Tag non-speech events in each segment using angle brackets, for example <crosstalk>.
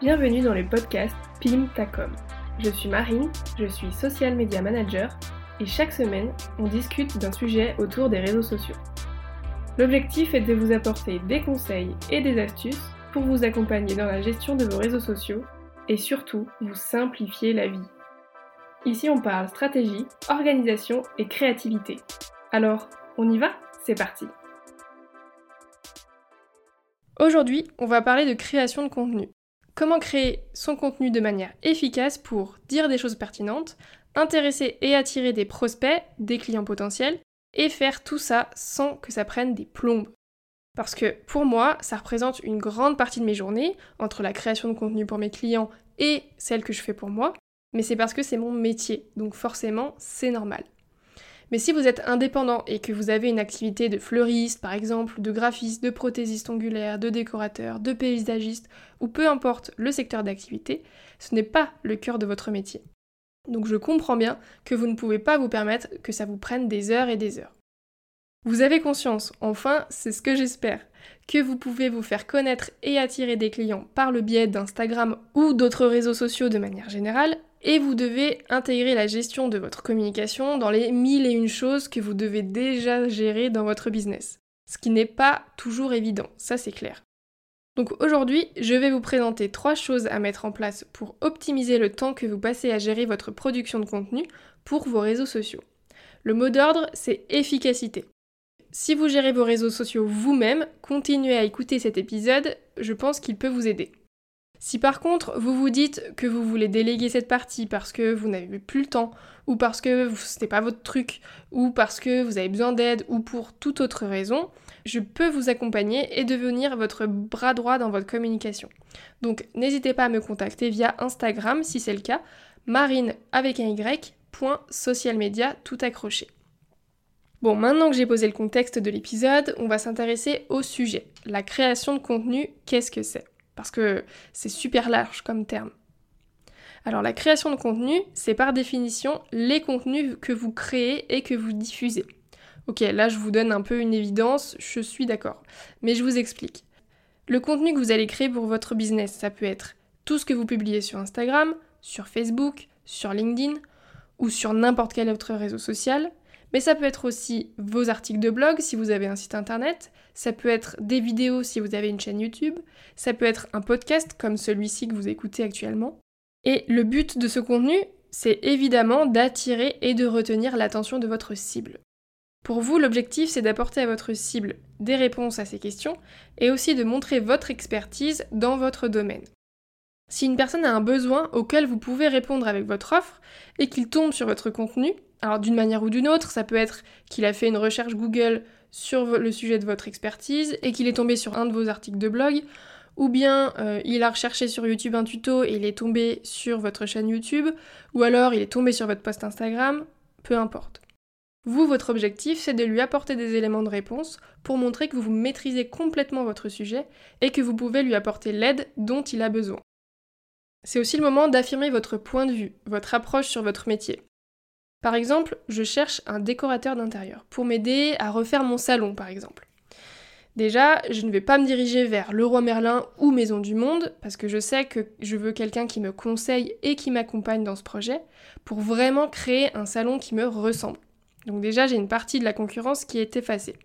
Bienvenue dans le podcast PIM Tacom. Je suis Marine, je suis social media manager et chaque semaine, on discute d'un sujet autour des réseaux sociaux. L'objectif est de vous apporter des conseils et des astuces pour vous accompagner dans la gestion de vos réseaux sociaux et surtout vous simplifier la vie. Ici on parle stratégie, organisation et créativité. Alors, on y va? C'est parti Aujourd'hui, on va parler de création de contenu. Comment créer son contenu de manière efficace pour dire des choses pertinentes, intéresser et attirer des prospects, des clients potentiels, et faire tout ça sans que ça prenne des plombes. Parce que pour moi, ça représente une grande partie de mes journées, entre la création de contenu pour mes clients et celle que je fais pour moi, mais c'est parce que c'est mon métier, donc forcément, c'est normal. Mais si vous êtes indépendant et que vous avez une activité de fleuriste, par exemple, de graphiste, de prothésiste ongulaire, de décorateur, de paysagiste, ou peu importe le secteur d'activité, ce n'est pas le cœur de votre métier. Donc je comprends bien que vous ne pouvez pas vous permettre que ça vous prenne des heures et des heures. Vous avez conscience, enfin, c'est ce que j'espère, que vous pouvez vous faire connaître et attirer des clients par le biais d'Instagram ou d'autres réseaux sociaux de manière générale, et vous devez intégrer la gestion de votre communication dans les mille et une choses que vous devez déjà gérer dans votre business. Ce qui n'est pas toujours évident, ça c'est clair. Donc aujourd'hui, je vais vous présenter trois choses à mettre en place pour optimiser le temps que vous passez à gérer votre production de contenu pour vos réseaux sociaux. Le mot d'ordre, c'est efficacité. Si vous gérez vos réseaux sociaux vous-même, continuez à écouter cet épisode, je pense qu'il peut vous aider. Si par contre vous vous dites que vous voulez déléguer cette partie parce que vous n'avez plus le temps, ou parce que ce n'est pas votre truc, ou parce que vous avez besoin d'aide, ou pour toute autre raison, je peux vous accompagner et devenir votre bras droit dans votre communication. Donc n'hésitez pas à me contacter via Instagram si c'est le cas, marine avec un y, point social media tout accroché. Bon, maintenant que j'ai posé le contexte de l'épisode, on va s'intéresser au sujet. La création de contenu, qu'est-ce que c'est? Parce que c'est super large comme terme. Alors la création de contenu, c'est par définition les contenus que vous créez et que vous diffusez. Ok, là je vous donne un peu une évidence, je suis d'accord. Mais je vous explique. Le contenu que vous allez créer pour votre business, ça peut être tout ce que vous publiez sur Instagram, sur Facebook, sur LinkedIn ou sur n'importe quel autre réseau social. Mais ça peut être aussi vos articles de blog si vous avez un site internet, ça peut être des vidéos si vous avez une chaîne YouTube, ça peut être un podcast comme celui-ci que vous écoutez actuellement. Et le but de ce contenu, c'est évidemment d'attirer et de retenir l'attention de votre cible. Pour vous, l'objectif, c'est d'apporter à votre cible des réponses à ces questions et aussi de montrer votre expertise dans votre domaine. Si une personne a un besoin auquel vous pouvez répondre avec votre offre et qu'il tombe sur votre contenu, alors d'une manière ou d'une autre, ça peut être qu'il a fait une recherche Google sur le sujet de votre expertise et qu'il est tombé sur un de vos articles de blog, ou bien euh, il a recherché sur YouTube un tuto et il est tombé sur votre chaîne YouTube, ou alors il est tombé sur votre post Instagram, peu importe. Vous, votre objectif, c'est de lui apporter des éléments de réponse pour montrer que vous maîtrisez complètement votre sujet et que vous pouvez lui apporter l'aide dont il a besoin. C'est aussi le moment d'affirmer votre point de vue, votre approche sur votre métier. Par exemple, je cherche un décorateur d'intérieur pour m'aider à refaire mon salon, par exemple. Déjà, je ne vais pas me diriger vers Leroy Merlin ou Maison du Monde, parce que je sais que je veux quelqu'un qui me conseille et qui m'accompagne dans ce projet, pour vraiment créer un salon qui me ressemble. Donc déjà, j'ai une partie de la concurrence qui est effacée.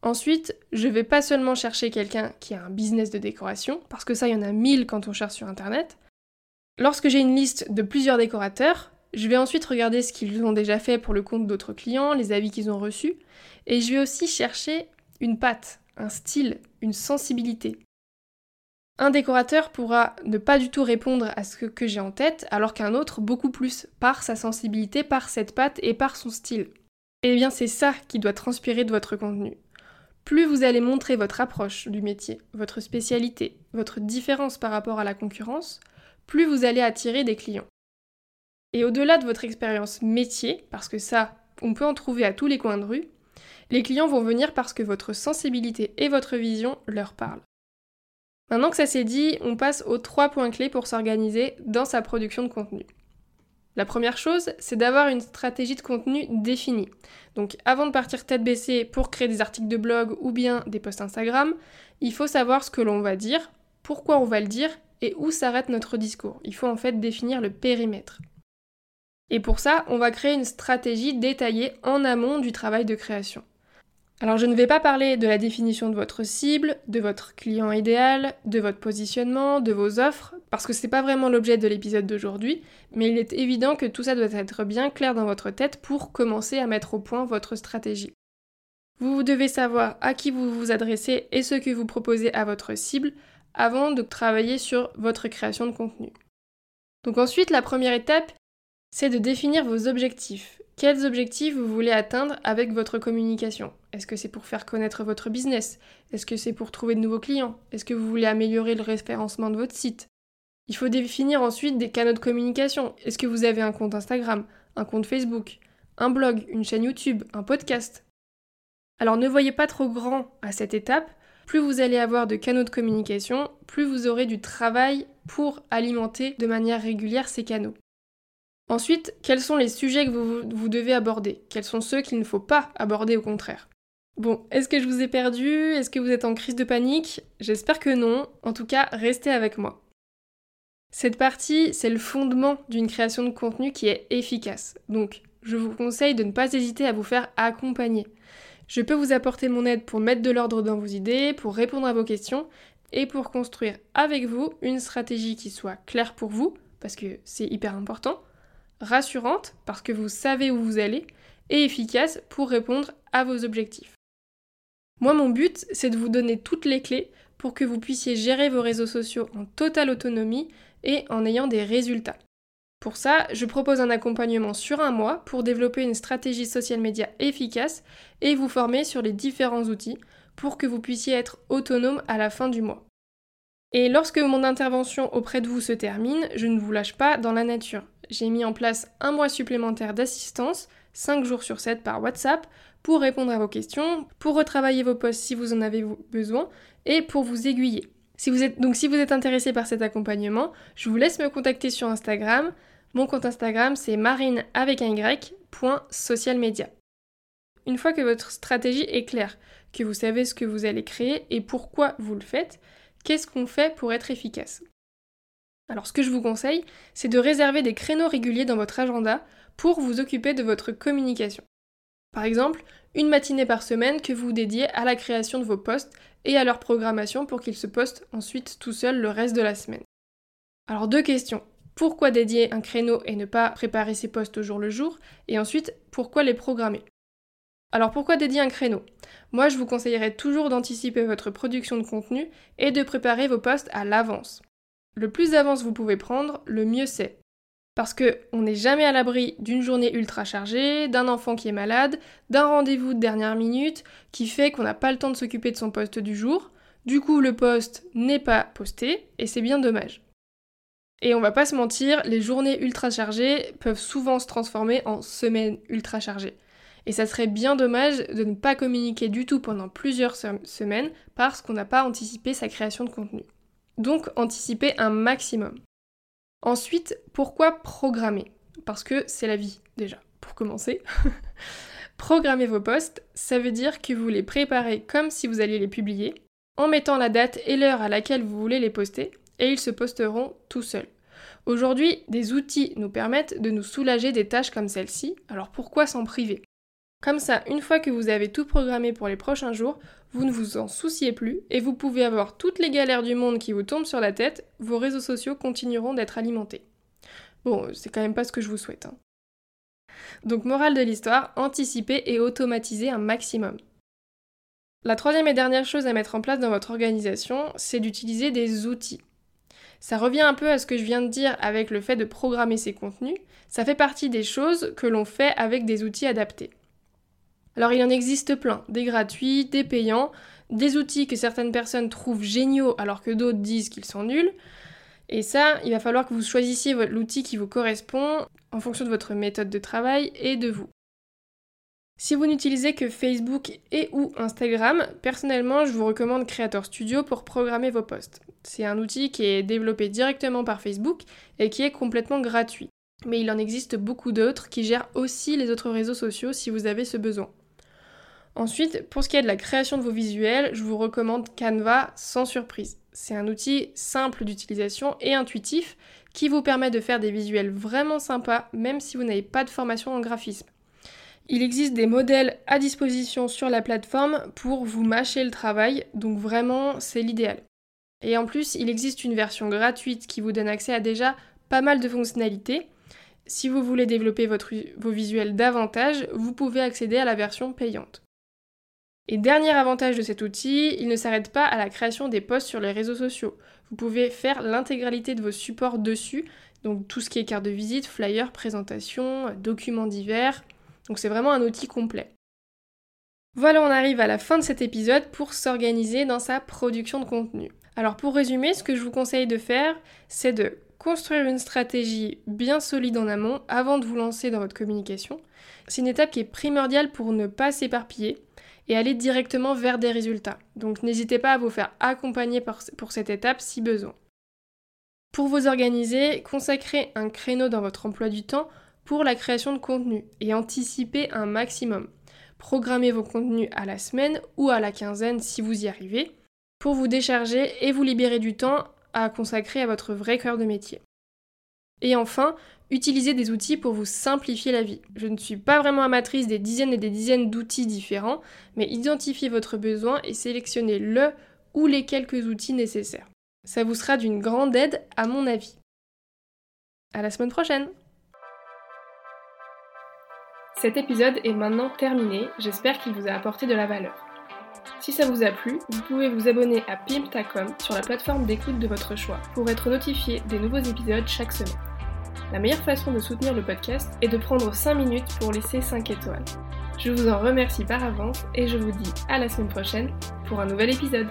Ensuite, je vais pas seulement chercher quelqu'un qui a un business de décoration, parce que ça, il y en a mille quand on cherche sur Internet. Lorsque j'ai une liste de plusieurs décorateurs, je vais ensuite regarder ce qu'ils ont déjà fait pour le compte d'autres clients, les avis qu'ils ont reçus, et je vais aussi chercher une patte, un style, une sensibilité. Un décorateur pourra ne pas du tout répondre à ce que j'ai en tête, alors qu'un autre beaucoup plus, par sa sensibilité, par cette patte et par son style. Eh bien c'est ça qui doit transpirer de votre contenu. Plus vous allez montrer votre approche du métier, votre spécialité, votre différence par rapport à la concurrence, plus vous allez attirer des clients. Et au-delà de votre expérience métier, parce que ça, on peut en trouver à tous les coins de rue, les clients vont venir parce que votre sensibilité et votre vision leur parlent. Maintenant que ça s'est dit, on passe aux trois points clés pour s'organiser dans sa production de contenu. La première chose, c'est d'avoir une stratégie de contenu définie. Donc avant de partir tête baissée pour créer des articles de blog ou bien des posts Instagram, il faut savoir ce que l'on va dire, pourquoi on va le dire et où s'arrête notre discours. Il faut en fait définir le périmètre. Et pour ça, on va créer une stratégie détaillée en amont du travail de création. Alors je ne vais pas parler de la définition de votre cible, de votre client idéal, de votre positionnement, de vos offres, parce que ce n'est pas vraiment l'objet de l'épisode d'aujourd'hui, mais il est évident que tout ça doit être bien clair dans votre tête pour commencer à mettre au point votre stratégie. Vous devez savoir à qui vous vous adressez et ce que vous proposez à votre cible avant de travailler sur votre création de contenu. Donc ensuite, la première étape, c'est de définir vos objectifs. Quels objectifs vous voulez atteindre avec votre communication? Est-ce que c'est pour faire connaître votre business? Est-ce que c'est pour trouver de nouveaux clients? Est-ce que vous voulez améliorer le référencement de votre site? Il faut définir ensuite des canaux de communication. Est-ce que vous avez un compte Instagram, un compte Facebook, un blog, une chaîne YouTube, un podcast? Alors ne voyez pas trop grand à cette étape. Plus vous allez avoir de canaux de communication, plus vous aurez du travail pour alimenter de manière régulière ces canaux. Ensuite, quels sont les sujets que vous, devez aborder? Quels sont ceux qu'il ne faut pas aborder au contraire? Bon, est-ce que je vous ai perdu? Est-ce que vous êtes en crise de panique? J'espère que non. En tout cas, restez avec moi. Cette partie, c'est le fondement d'une création de contenu qui est efficace. Donc, je vous conseille de ne pas hésiter à vous faire accompagner. Je peux vous apporter mon aide pour mettre de l'ordre dans vos idées, pour répondre à vos questions et pour construire avec vous une stratégie qui soit claire pour vous, parce que c'est hyper important, rassurante parce que vous savez où vous allez et efficace pour répondre à vos objectifs. Moi, mon but, c'est de vous donner toutes les clés pour que vous puissiez gérer vos réseaux sociaux en totale autonomie et en ayant des résultats. Pour ça, je propose un accompagnement sur un mois pour développer une stratégie social média efficace et vous former sur les différents outils pour que vous puissiez être autonome à la fin du mois. Et lorsque mon intervention auprès de vous se termine, je ne vous lâche pas dans la nature j'ai mis en place un mois supplémentaire d'assistance, 5 jours sur 7 par WhatsApp, pour répondre à vos questions, pour retravailler vos posts si vous en avez besoin, et pour vous aiguiller. Si vous êtes, donc si vous êtes intéressé par cet accompagnement, je vous laisse me contacter sur Instagram. Mon compte Instagram c'est marine avec un. Une fois que votre stratégie est claire, que vous savez ce que vous allez créer et pourquoi vous le faites, qu'est-ce qu'on fait pour être efficace? Alors ce que je vous conseille, c'est de réserver des créneaux réguliers dans votre agenda pour vous occuper de votre communication. Par exemple, une matinée par semaine que vous dédiez à la création de vos posts et à leur programmation pour qu'ils se postent ensuite tout seuls le reste de la semaine. Alors deux questions. Pourquoi dédier un créneau et ne pas préparer ces posts au jour le jour? Et ensuite, pourquoi les programmer? Alors pourquoi dédier un créneau? Moi je vous conseillerais toujours d'anticiper votre production de contenu et de préparer vos posts à l'avance. Le plus d'avance vous pouvez prendre, le mieux c'est. Parce que on n'est jamais à l'abri d'une journée ultra chargée, d'un enfant qui est malade, d'un rendez-vous de dernière minute qui fait qu'on n'a pas le temps de s'occuper de son poste du jour. Du coup, le poste n'est pas posté et c'est bien dommage. Et on va pas se mentir, les journées ultra chargées peuvent souvent se transformer en semaines ultra chargées. Et ça serait bien dommage de ne pas communiquer du tout pendant plusieurs semaines parce qu'on n'a pas anticipé sa création de contenu. Donc anticiper un maximum. Ensuite, pourquoi programmer? Parce que c'est la vie déjà, pour commencer. <laughs> Programmer vos posts, ça veut dire que vous les préparez comme si vous alliez les publier, en mettant la date et l'heure à laquelle vous voulez les poster, et ils se posteront tout seuls. Aujourd'hui, des outils nous permettent de nous soulager des tâches comme celle-ci, alors pourquoi s'en priver? Comme ça, une fois que vous avez tout programmé pour les prochains jours, vous ne vous en souciez plus et vous pouvez avoir toutes les galères du monde qui vous tombent sur la tête, vos réseaux sociaux continueront d'être alimentés. Bon, c'est quand même pas ce que je vous souhaite. Hein. Donc morale de l'histoire, anticiper et automatiser un maximum. La troisième et dernière chose à mettre en place dans votre organisation, c'est d'utiliser des outils. Ça revient un peu à ce que je viens de dire avec le fait de programmer ses contenus, ça fait partie des choses que l'on fait avec des outils adaptés. Alors il en existe plein, des gratuits, des payants, des outils que certaines personnes trouvent géniaux alors que d'autres disent qu'ils sont nuls. Et ça, il va falloir que vous choisissiez l'outil qui vous correspond en fonction de votre méthode de travail et de vous. Si vous n'utilisez que Facebook et ou Instagram, personnellement, je vous recommande Creator Studio pour programmer vos posts. C'est un outil qui est développé directement par Facebook et qui est complètement gratuit. mais il en existe beaucoup d'autres qui gèrent aussi les autres réseaux sociaux si vous avez ce besoin. Ensuite, pour ce qui est de la création de vos visuels, je vous recommande Canva sans surprise. C'est un outil simple d'utilisation et intuitif qui vous permet de faire des visuels vraiment sympas même si vous n'avez pas de formation en graphisme. Il existe des modèles à disposition sur la plateforme pour vous mâcher le travail, donc vraiment c'est l'idéal. Et en plus, il existe une version gratuite qui vous donne accès à déjà pas mal de fonctionnalités. Si vous voulez développer vos visuels davantage, vous pouvez accéder à la version payante. Et dernier avantage de cet outil, il ne s'arrête pas à la création des posts sur les réseaux sociaux. Vous pouvez faire l'intégralité de vos supports dessus, donc tout ce qui est carte de visite, flyers, présentations, documents divers. Donc c'est vraiment un outil complet. Voilà, on arrive à la fin de cet épisode pour s'organiser dans sa production de contenu. Alors pour résumer, ce que je vous conseille de faire, c'est de construire une stratégie bien solide en amont avant de vous lancer dans votre communication. C'est une étape qui est primordiale pour ne pas s'éparpiller et aller directement vers des résultats. Donc n'hésitez pas à vous faire accompagner pour cette étape si besoin. Pour vous organiser, consacrez un créneau dans votre emploi du temps pour la création de contenu et anticipez un maximum. Programmez vos contenus à la semaine ou à la quinzaine si vous y arrivez pour vous décharger et vous libérer du temps à consacrer à votre vrai cœur de métier. Et enfin, utilisez des outils pour vous simplifier la vie. Je ne suis pas vraiment amatrice des dizaines et des dizaines d'outils différents, mais identifiez votre besoin et sélectionnez le ou les quelques outils nécessaires. Ça vous sera d'une grande aide à mon avis. À la semaine prochaine Cet épisode est maintenant terminé, j'espère qu'il vous a apporté de la valeur. Si ça vous a plu, vous pouvez vous abonner à Pimptacom sur la plateforme d'écoute de votre choix pour être notifié des nouveaux épisodes chaque semaine. La meilleure façon de soutenir le podcast est de prendre 5 minutes pour laisser 5 étoiles. Je vous en remercie par avance et je vous dis à la semaine prochaine pour un nouvel épisode.